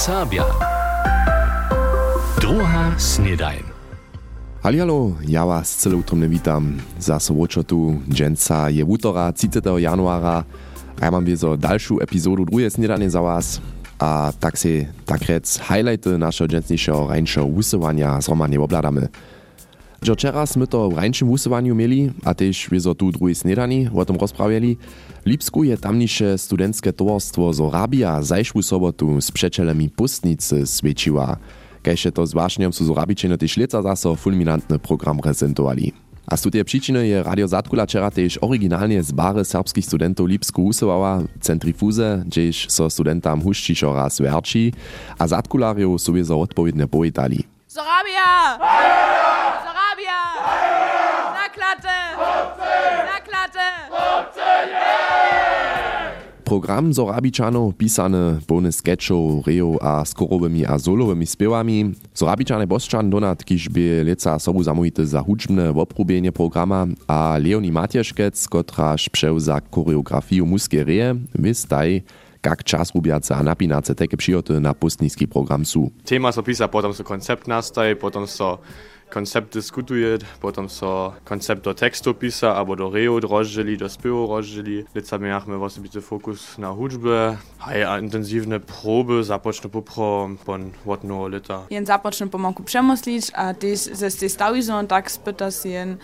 Serbia. Druga snedajn. Halialo, ja was cyle utromne witam. Za sobočotu dženca je útora 30. januara a ja mam wiezo dalszą epizodu drugie snedanie za was. A tak se tak rec highlighty naszego dżęsniejszego rańszego wusowania zromadnie obladamy. Že včera sme to v husovanju mieli a tež wiezo tu druhý snedani o Lipsku je tamniše studentské towarstwo z Orabia zajšvu sobotu s přečelemi pustnice svědčiła. Kajše to zvláštňom sú z Orabičene tež leca zaso program prezentovali. A z tej przyczyny je Radio Zatkula včera tež originálne z bary serbských studentov Lipsku usovała centrifuze, gdzieś so studentam huščišo raz verči a Zatkularjov sú wiezo odpowiedne pojetali. Sorabia! Sorabia! Naklatte! Naklatte! Program Zorabičanov pisany pełny sketchov, rejo a skorowymi a solowymi spiewami. Zorabičane Boszczan donat, kiż by leca sobu zamówity za hudźbne opróbienie programa a Leonie Matieszkec, kotraż przewza koreografię muskie reje, wystaj, jak czas rubiace a napinace takie przyjoty na pustnicki program są. Thema so pisa, potom so koncept nastaj, potom so koncept diskutuje, potom so koncept do tekstu pisa, albo do reo rozdzieli, do spiewu rozdzieli. Leca miachmy osobity fokus na hudźbę, haj a intensywne proby, zapoczne popro, pon wotno lita. Jen započne pomoku přemyslić, a też ze tej stawizą tak spyta się jen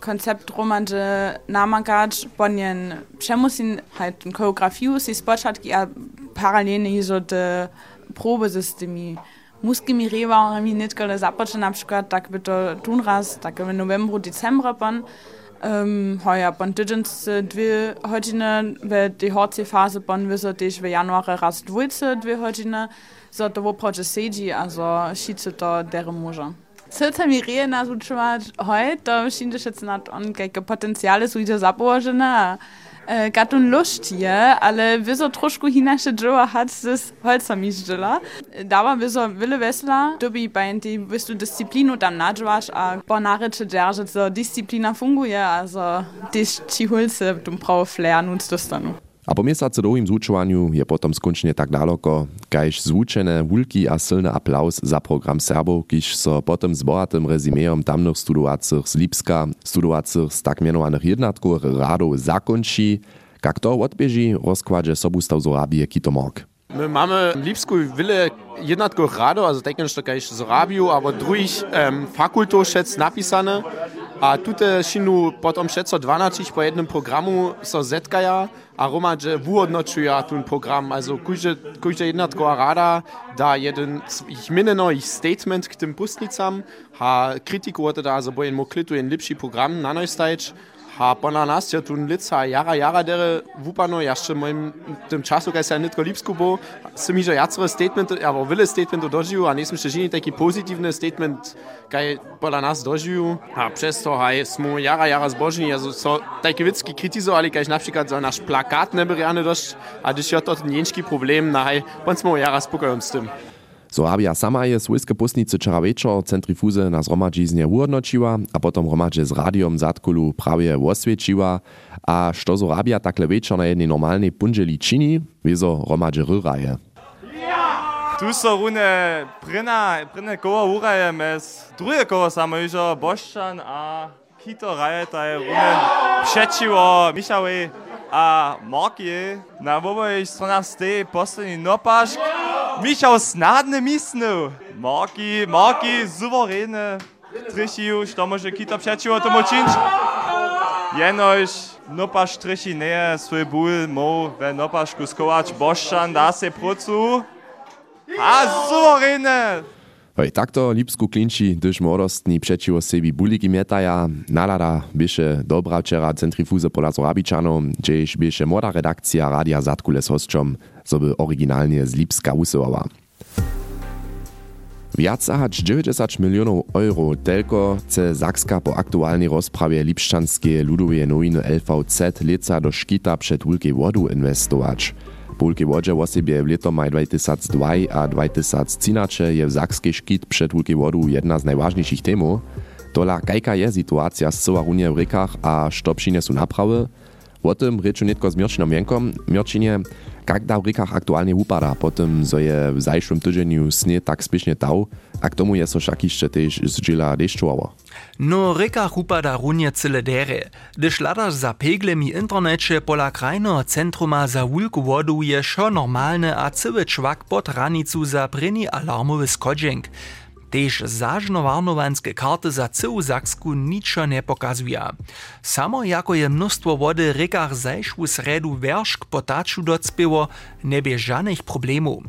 koncept romanže namakać, pon jen přemyslin halt ten choreografiu si spočatki a paralelnie izo te proby z tymi muskimi rewarami nitkole započne na przykład, tak by to tun raz, tak w novembru, decembru pon, Um, heuer bon tydziąc dwie godziny, w tej horcej fazy bon wyso też w januarze raz dwójce dwie godziny, so to woprocze siedzi, also schiedze to dere może. Srce mi rije nas uczywać, hoj, to myślę, że się na on jakie potencjale są idzie zapołożone, e, Äh, gatun luštie, ale wyzo trošku hinaše džova hat s holcami žila. Dava wyzo vile vesla, dobi bajnti vistu disciplinu tam nadžvaš a ponareče džerže, so disciplina funguje, a so tiš či hulce dum pravo flair nuc dostanu. A po miesacu długim zúčovanju je potom skončenie tak daleko, kajž zvučene wulki a silny aplauz za program Serbov, kiž so potom z bohatym rezimeom tamnych studowacych z Lipska, studowacych z tak mianowanych jednatków radov zakončí, jak to odbieži rozkładzie sobustaw z Orabie Kitomorg. My mamy w Lipsku wiele jednatków rado, also denken, że jakaś z Arabiu, aber drugich um, fakultów szec napisane. A tutaj šinu potom šeco 12 po jednym programu so zetkaja, a Roma, że wyodnočuja ten program. Also każda jednatkowa rada da jeden ich minneno ich statement k tym pustnicam, ha kritiku da, also bo jen mo klitu jen lepszy program na neustajč, ha pona nas ja tun lica jara jara dere wupano jeszcze moim tym czasu kaj se nitko lipsku bo se mi że jacre statement aber wille statement dožiu a nismo še žini taki pozitivny statement kaj pola nas dožiu a przez to haj smo jara jara zbožni also so taki wicki kritizovali kaj na przykład za nasz plakat ne beriane dość a dyś ja to nienski problem na haj pon smo jara spokojom z tym Sorabia sama je swojskie pustnice wczoraj wieczor centrifuze na zhromadźiznie uhodnočiła, a potom hromadźe z radiom Zatkulu prawie oswieciła, a što Sorabia takle wieczor na jednej normalnej pundzieli čini, wiezo hromadźe ryraje. Tu so rune prina, prina koła uraje mes drugie koło samo już Boszczan a Kito raje taj rune przeciwo Michały a Marki na oboich stronach stej poslední nopašk. Michał snadne misnu. Marki, Marki, suweräne. Trichiu, što može Kito przeciwo tomu činč. Jenož nopaš trichi nie swój ból mo ve nopašku skovač Boszczan da se procu. A suweräne! Hoj, takto Lipsku klinči, gdyż młodostni przeciwo sebi buliki mietaja, nalada bieše dobra wczera centrifuze pola Zorabiczanów, gdzieś bieše młoda redakcja Radia Zatkule z hosťom, żeby oryginalnie z Lipska usyłała. Viac hać 90 milionów euro tylko chce Zakska po aktualnej rozprawie Lipszczanskie ludowe nowiny LVZ leca do szkita przed Wulkiej Wodu inwestować. Wodzie osobie w leto maj 2002 a 2013 je w Zakskiej szkit przed Wulkiej Wodu jedna z najważniejszych temów. Tola kajka je sytuacja z cała Unia w rykach a što przyniesu naprawy? O tym reču netko z Mirčinom Jenkom. Mirčinie, Jak da w rykach aktualnie upada, potem, zo je w zajszłym tydzieniu snie tak spiesznie dał, a k tomu je so však jeszcze też zdziela deszczowało. No rykach upada runie cyle dere. Gdyż ladasz za peglemi internecie pola krajno centruma za wulku wodu je szo normalne a cyły czwak pod ranicu za pryni alarmowy skodźenk. Tež zažnovarnovanske karty za cyłu Saksku niczo nie pokazuje. Samo jako je mnóstwo wody rykach zajszł sredu werszk potaču docpieło, nie bie żadnych problemów.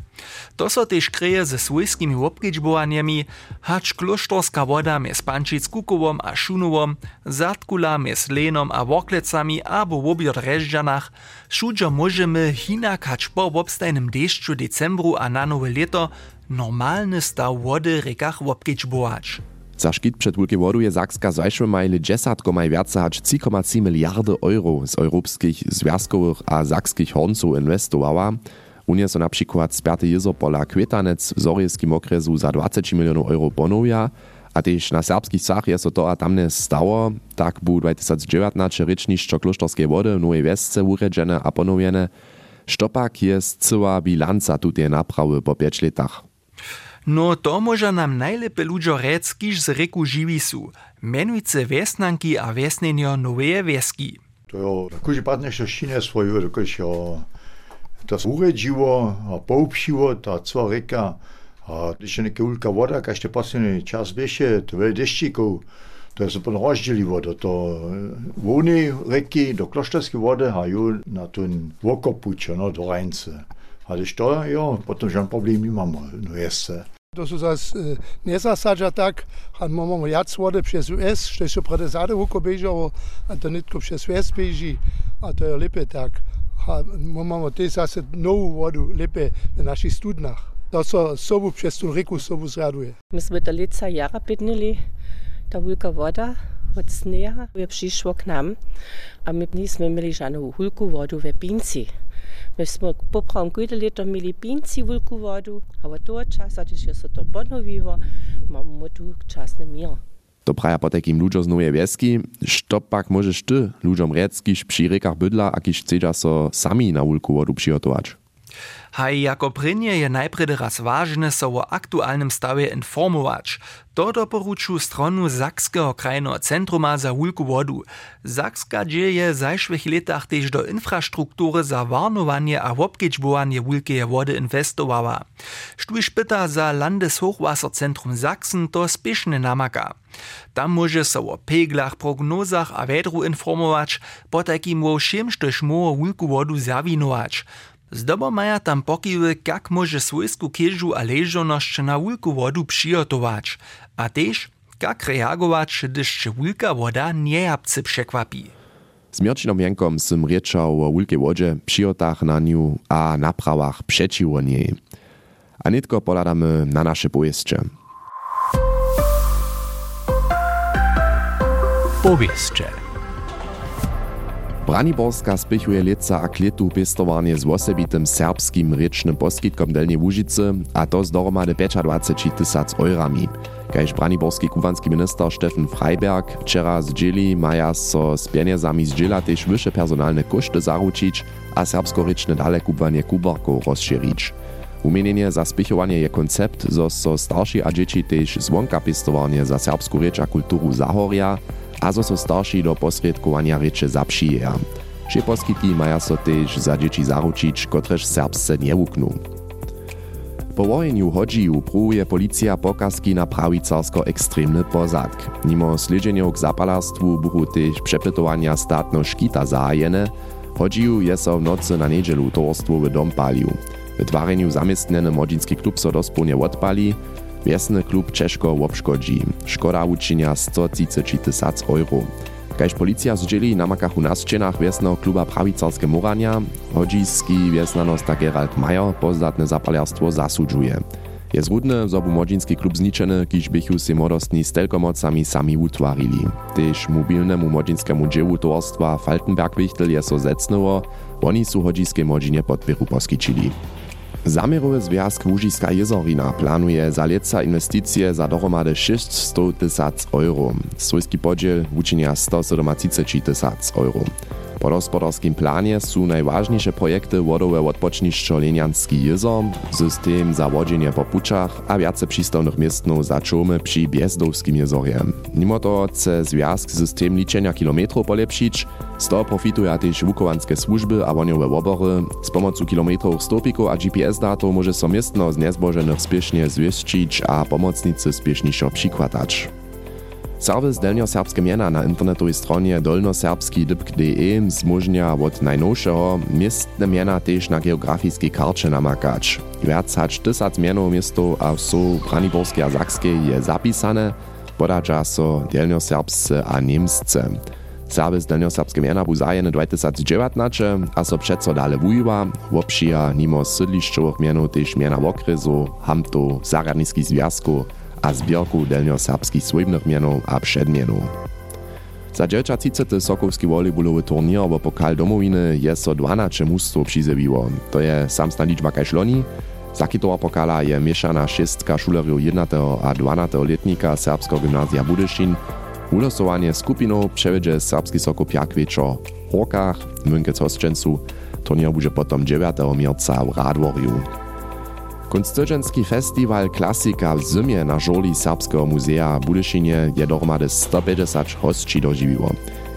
To so tež kryje ze swojskimi obkedźbowaniami, hacz klosztorska woda mez Pančic Kukowom a Šunowom, Zatkula mez Lenom a Woklecami abo w obiot Režďanach, šudžo możemy hinak hacz po obstajnym deszczu decembru a na nowe leto normalny staw wody rykach obkedźbować. Za szkit przed Wielkie Sakska zajszły majli dziesiątko maj więcej hać 3,3 miliardy euro z europejskich związkowych a sakskich hornców inwestowała. Unia so na przykład spiaty jezo pola Kwetanec w okresu za 20 milionów euro ponowia, a też na serbskich sach je so to a tamne stało, tak bu 2019 ryczniszczo klosztorskiej wody w Nowej Wiesce uredzene a ponowiene. Štopak jest cyła bilanca tutej naprawy po 5 latach. No to może nam najlepiej ludzie rec, kiż z ryku živí su. Menujce wiesnanki a wiesnenio nowe wieski. To jo, jakože pat nešto šine svoju, jakož jo, to uredziło, a poupšiło, ta cła reka, a když je neke ulka voda, každý posledný čas běše, to je deštíkov, to je úplně rozdělivo do to vony reky, do klošterské vody a ju na ten vokopuč, no, do Rajnce. Ależ to jo, potom problem imamo, no jest. To so zas e, ne zasadža tak, han imamo jac vode přes US, što so prede zade vuko bežavo, a to nitko přes US beži, a to je lepe tak. A imamo te zase novu vodu, lepe v naših studnah. To so sobu přes tu reku sobu zraduje. My smo ta leca jara pitnili, ta vulka voda, od sneha je prišlo k nam a my nismo imeli žano hulku vodu v pinci. My jsme popram kujde hulku vodu, ale toho časa, když je se to podnoviło, máme tu čas. To praja po takim ludziom z Nowej Wieski, što pak możesz ty ludziom rec, kiż przy bydla, a kiż chcedza so sami na wulku wodu przygotować? Haj jako prynje je najpredy raz ważne so o aktualnym stawie informować. To doporuču stronu Sakskeho krajného centruma za wulku wodu. Sakska dzieje w zajszłych latach też do infrastruktury za warnowanie a obkedźbowanie wulkeje wody inwestowała. Sztuj pyta za Landeshochwasserzentrum Sachsen to spieszne namaka. Tam może so o peglach, prognozach a wedru informować, po takim wo všimštož moho wulku wodu zawinować. Zdobo maja tam pokiwy, jak może swojsku kieżu a leżoność na wulku wodu przygotować, a też jak reagować, gdyż się wulka woda nie japcy przekwapi. Z Mirčinom Jankom som riečał o wulkej wodzie, przyjotach na niu a naprawach przeciwo niej. A nitko poladamy na nasze pojeszcze. Powieście. Braniborska spěchuje leca a kletu pestowarnie z osobitym serbskim rečnym poskitkom Delnie Łužice, a to z dohromady 25 tysac eurami. Kaž braniborski kubanski minister Stefan Freiberg wczera zdzieli, maja so z pieniędzami zdziela też wyższe personalne koszty zaručić, a serbsko-rečne dale kubanie kubarków rozšírić. Umienienie za spěchowanie je koncept, zo so starši a dzieci też zwonka pestowarnie za serbsku rečь a kulturu zahoria, a zo so starši do posredkowania reče zapšijeja. Vše poskytky maja so tež za dzieci zaručić, kotrež serbsce nie wuknu. Po wojenju hodžiju pruje policja pokazki na prawicarsko ekstremny pozadk. Mimo sledženjov k zapalarstwu buchu tež przepytowania statno škita zahajene, hodžiju je so v nocy na nedželu torstwu w dom palił. W twarenju zamiestnjeny młodzinski klub so dospólnie odpali, Wiesny klub Czeszko obszkodzi. Szkoda uczynia 130 tysac euro. Kaž policja zdzieli na makachu na sčenach wiesnego kluba prawicarskie Morania, hodziski wiesnanostak Gerald Mayer pozdatne zapaliarstwo zasudżuje. Je zrudne, zobu młodzinski klub zniczeny, kiż bychu się młodostni z telkomocami sami utwarili. Tyż mobilnemu młodzinskiemu dziełu towarstwa Faltenberg Wichtel je so zecnęło, oni su hodziskie młodzinie podpieru poskičili. Zamierowy Związk Łužiska Jezorina planuje za leca inwestycje za dohromady 600 tysac euro. Swojski podziel uczynia 137 tysac euro. Po gospodarskim planie są najważniejsze projekty wodowe odpoczniszczo Lenianski jezor, system zawodzenia po puczach a wiace przystawnych miestnów zacząmy przy Biezdowskim jezorze. Mimo to chce związk system liczenia kilometrów polepszyć, z toho profitują też wukowanskie służby a woniowe wobory. Z pomocą kilometrów stopików a GPS-datów może so miestno z niezbożonych spiesznie zwieścić a pomocnicy spieszniejszo przykładać. Serwis delnjoserbskie miena na internetowej stronie dolnoserbski.de zmożnia od najnowszego miestne miena też na geografiskiej karcie namakać. Wiac hać tysac mienów miasto a so Braniborskie a Sakskie je zapisane, podacza so delnjoserbscy a niemscy. Serwis delnjoserbskie miena był zajeny 2019, a so przeco dale wujiwa, wopsija nimo sydliszczowych mienów też miena w okresu, hamto zaradnických związku, a zbierku delnjoserbskich słynnych mienów a przedmienów. Za 30. Sokowski volejballowy turnier w Pokal Domowiny jest so 12 mustwo przyzewiło. To je samsna liczba kaž loni. Zakitowa pokala je mieszana šestka šulerjów 1. a 12. letnika Serbskiego Gymnazja Budyszin. Ulosowanie skupinów przewiedzie Serbski Sokop Pjakwieczo w Horkach, Hosčencu. Turnier będzie potom 9. mierca w Radworju. Konstytucenski festiwal Klasika w zimie na żoli Serbskiego Muzea Budyszynie je dohromady 150 hostči dožiwiło.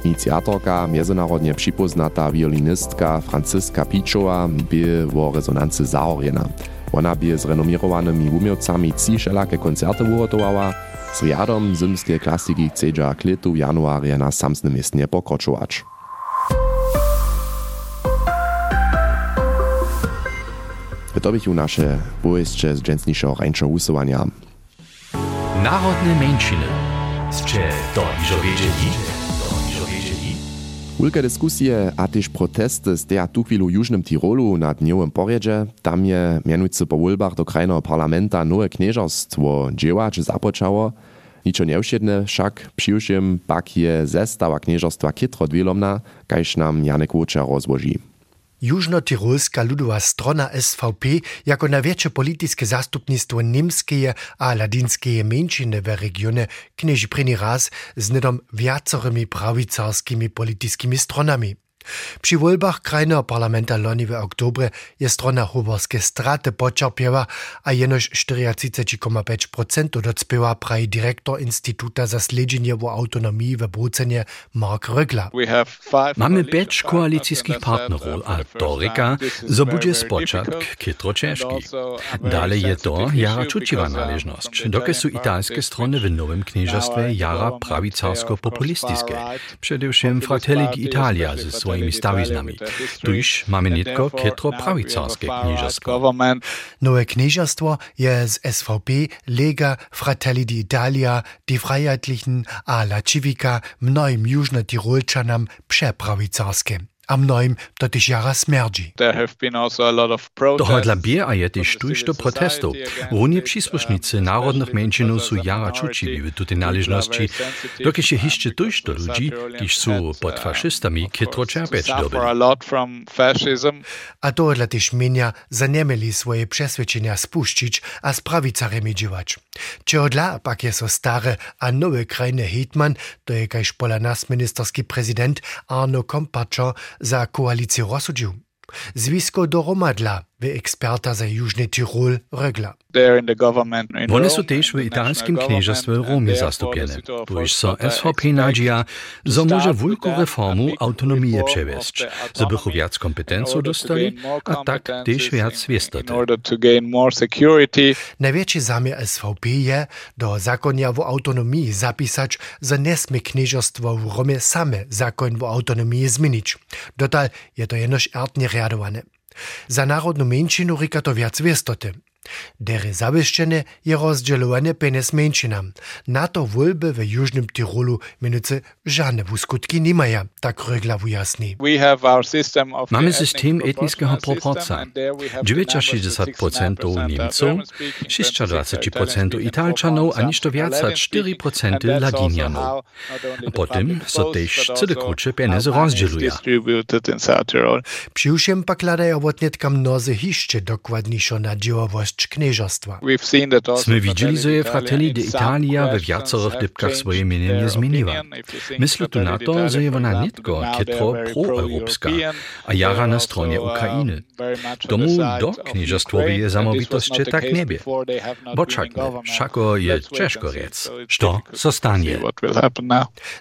Inicjatorka, międzynarodnie przypoznata violinistka Franciska Piczowa by o rezonancy zahorjena. Ona by z renomierowanymi umiejcami trzy koncerty urotowała, z riadom zimskie klasiki chcedza k letu januarja na samsnym miestnie pokročować. To bychu nasze bojeszcze z dżęsniejszego rańczo usuwania. Narodne mężczyny. Zcze to iżo wiedzieli? Wielkie dyskusje a też protesty z tej tu chwilu Jużnym Tirolu na dniowym porjedzie. Tam je mianujcy po wólbach do krajnego parlamenta nowe knieżostwo dziełać započało. Niczo nieusiedne však přiwšim pak je zestawa knieżostwa kitro dwielomna, kajż nam Janek Łuczar rozłoży. Južno-Tirolska ludowa strona SVP jako największe polityczne zastupnictwo niemskie a ladinskie mniejszyny w regionie knieży preni raz z nedom wiacorymi prawicarskimi politycznymi stronami. Przy wolbach krajnego parlamenta loni w oktobre je strona hoborskie straty poczerpiewa, a jenoż 34,5% docpiewa praji dyrektor Instytuta za Sledzenie w Autonomii w Brucenie Mark Rögler. Mamy pięć koalicyjskich partnerów, a to reka, że będzie spoczatk kitro ciężki. Dalej je to jara czuciwa należność, dokie są italskie strony w nowym knieżestwie jara prawicarsko-populistyczne. Przede wszystkim Fratelli d'Italia ze swoimi stawiznami. Tuż mamy nitko kitro prawicarskie knieżesko. Nowe knieżestwo je z SVP, Lega, Fratelli d'Italia, die Freiheitlichen a La Civica mnoim južno-tirolčanam przeprawicarskie. A mnoim to też jara smerdzi. Dohodla bie a je też tujšto protestów. Runie przysłusznicy narodnych mężczynów są jara czucili w tutej należności, dokąd się jeszcze tujšto ludzi, kiż są pod faszystami, kitro czerpieć dobyli. A dohodla też mienia zaniemeli swoje przesvědčenia spuścić a z prawicaremi dziewać. Čehodla pak je so stare a nowe krajne hitman, to je kajž pola nas ministerski prezident Arno Kompaczo za koalicję rozsudził. Zwisko doromadla w eksperta za Južny Tirol Rögler. One są też w italskim knieżestwie Romie zastupione. Tuż so SVP nadzieja, że może wielką reformu autonomię przewieźć, żebychu wiac kompetencji dostali, a tak też wiac wiestoty. Największy zamiar SVP je do zakonia w autonomii zapisać, że nie smie knieżestwo w Romie same zakon w autonomii zmienić. Dotal je to jenoż ertnie readowane. За народну меншину рикат вјац вестоте, Dere zawieszczenie je rozdzielowane penes mężczynam. Na to wolby w Jużnym Tirolu minuce żadne uskutki nie mają, tak Rögler wyjaśni. Mamy system etnicznego proporcja. 69% Niemców, 26% Italczanów, a niż wiac 4% Ladinianów. A potem so też cyle krucze penes rozdzieluje. Przyjusiem pak ladają wotnietka mnozy hiszcze dokładniejszo na dziełowość knieżostwa. Sme widzieli, że Fratelli d'Italia we wiacorych dybkach swoje mienie zmieniła. Myślę tu na to, że je ona nitko kitro proeuropska, a jara na stronie Ukrainy. Tomu do knieżostwowi je zamowitości tak niebie. Bo czakne, szako je ciężko rec. Co zostanie?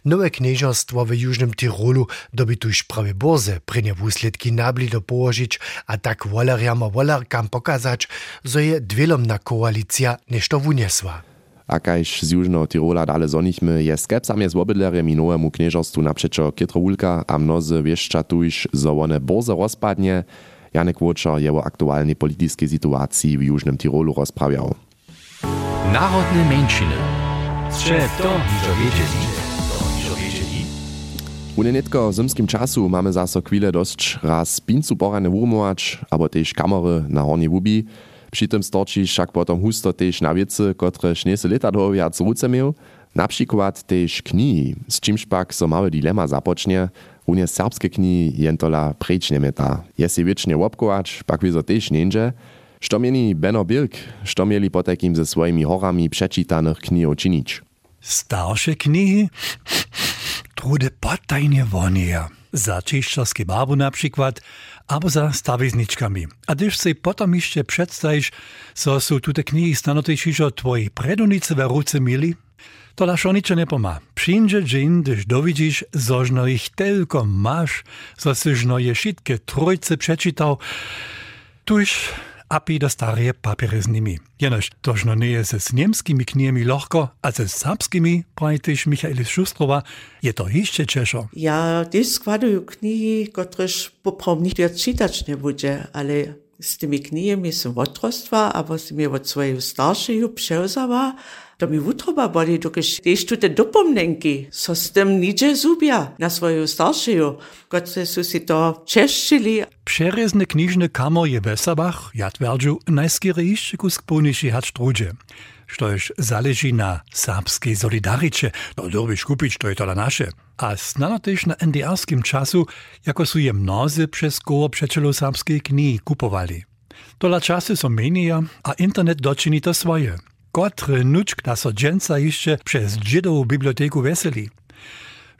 Nowe knieżostwo w Jużnym Tirolu dobi tuż prawie boze, prynie wusledki nabli do położyć, a tak wolerjama wolerkam pokazać, że je dwielomna koalicja nešto wuniesła. A kaž z Južného Tirola dale zonichmy, je skepsam je z obydlerjem i nowemu knieżostwu naprzeczo Kietrowulka, a mnozy wieszcza tuż, że one boze rozpadnie. Janek Łoczor je o aktualnej politycznej sytuacji w Jużnym Tirolu rozprawiał. Narodne mężczyny. Strze to, niżo wiedzieli. U netko zimskim czasu mamy zaso chwilę dość raz pincu porane urmować, albo też kamery na hornie wubi. Przy tym storči však potom husto też na wiece, które nie leta do viac ruce miał. Na przykład też knihy, z czymś pak so małe dilema zapocznie. Unie serbskie knihy jentola precz nie meta. Je si wiecznie łopkować, pak wieso też nie Što mieni Benno Birk, što mieli potekim ze swoimi horami przeczytanych knih uczynić? Starsze knihy? Trude potajnie wonie. Za čišćarske babu na albo za stawizniczkami. A gdyż sobie potom jeszcze przedstawisz, co są tute knihy stanotejšišo twoi predunice we ruce mieli, to laszo ničo nie poma. Przyjdzie dzień, gdyż dowidzisz, zożno ich tylko masz, zo syżno je wszystkie trójce przeczytał, tuż api do starije papiery z nimi. Jenož tožno nie je z niemskimi knihami lohko, a ze serbskimi, prajtyš Michaelis Šustrova, je to jeszcze cieszo. Ja też składuję knihy, któreż poprawnie czytać nie będzie, ale z tymi knihami są odrostwa, albo z tymi od swojego starszego przełzała, to mi wutroba boli, dokiż też tu te dopomnenki, so z tym nidzie zubia na swojego starszego, które są si to czeszczyli. Przerezne knižne kamo je Besabach, ja twerdzu, najskieryjszy kusk poniši hać trudzie. Štož zależy na serbskiej solidaricie, no dobiš kupić, to je to nasze. A znano też na NDR-skim czasu, jako su je mnozy przez koło przeczelo serbskiej knihy kupowali. Tola czasy są menia, a internet doczyni to swoje. Kotre nučk da so dženca jeszcze przez dziedową biblioteku weseli.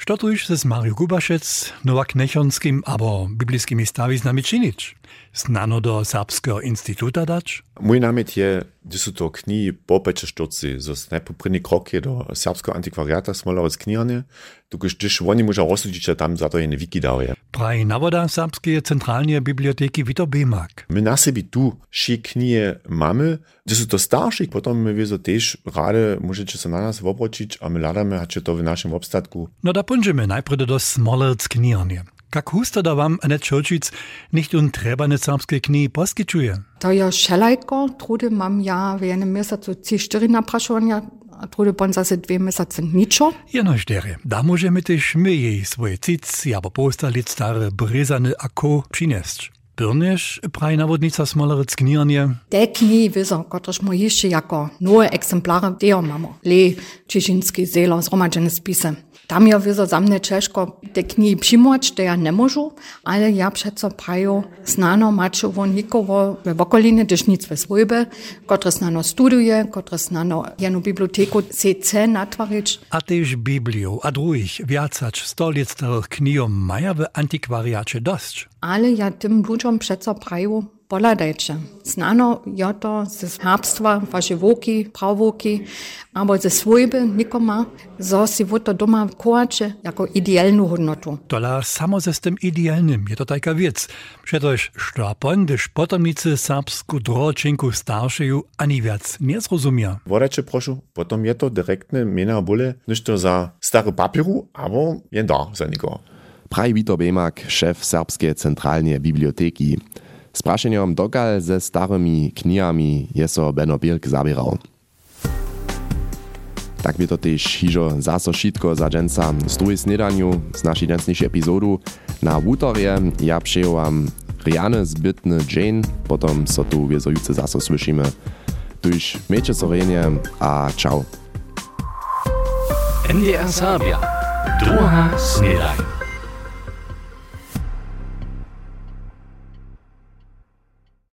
Što tu już z Mariu Gubašec, Nowak Nechonskim abo biblijskimi stawi z nami czynić? Znano do Serbskiego Instytuta dać? Mój namiet je, gdy są to knihy popecze sztucy, zo najpoprzedni krok je do Serbskiego Antikwariata smola z knihane, tukuż gdyż oni muszą rozsudzić, że tam za to je ne wiki daje. Praj nawoda Serbskie Centralne Biblioteki Vito Bemak. My na sebi tu ši knihe mamy, gdy są to starszych, potom my wieso też rade możecie się na nas obročić, a my ladamy, to w naszym obstatku. No da punžeme najprve do Smolec knihanje. Kak husto da wam Anet Čočic nicht un trebane serbskie knihy poskyčuje? To je šelajko, trudy mam ja w jednym miesiącu ci cztery napraszania, a trudy bon zase dwie miesiące niczo. Jenož dere, da możemy też my jej swoje cic, albo postalic stare brezane ako przynieść. Pyrniesz, praj nawodnica Smolerec knihanje? Te knihy wiedzą, kotreż my jeszcze jako nowe egzemplary deo mamy. Le, Češinski, Zelo, zgromadzene spisy. Tam ja wiedzą za mnie ciężko te knihy przyjmować, to ja mogę, ale ja przeco praju znano maczowo nikogo w okolinie, gdyż nic we swojbie, które znano studiuje, które znano jedną biblioteku chce natwarić. A też Biblią, a drugich, wiacacz, stolic starych knihom maja w antikwariacie dość. Ale ja tym ludziom przeco praju poladajcie. Znano je to ze herbstva, vaše voki, pravoki, aber ze svojbe nikoma, zo si wo to doma kołacze jako idealną hodnotu. Tola samo ze z tym idealnym, je to taka wiec. Przetoż sztapon, gdyż potomnicy serbsku droczynku starszeju ani wiec nie zrozumia. Wodacie proszę, potom je to direktne miena bóle, niż to za stary papieru, albo jen dar za nikogo. Praj Wito Bemak, szef Serbskiej Centralnej Biblioteki. Z praszeniem dokal ze starymi knihami je so Benno Birk zabierał. Tak by to też hižo zaso šitko za dženca druhej snedaniu z naszej dženstniejszej epizodu. Na wutorje ja przyjęłam Riane zbytny Jane, potom so tu wiezojúce zaso słyszymy. Tuž miejcie sorenie a ciao. NDR Sabia. Druga snedaj.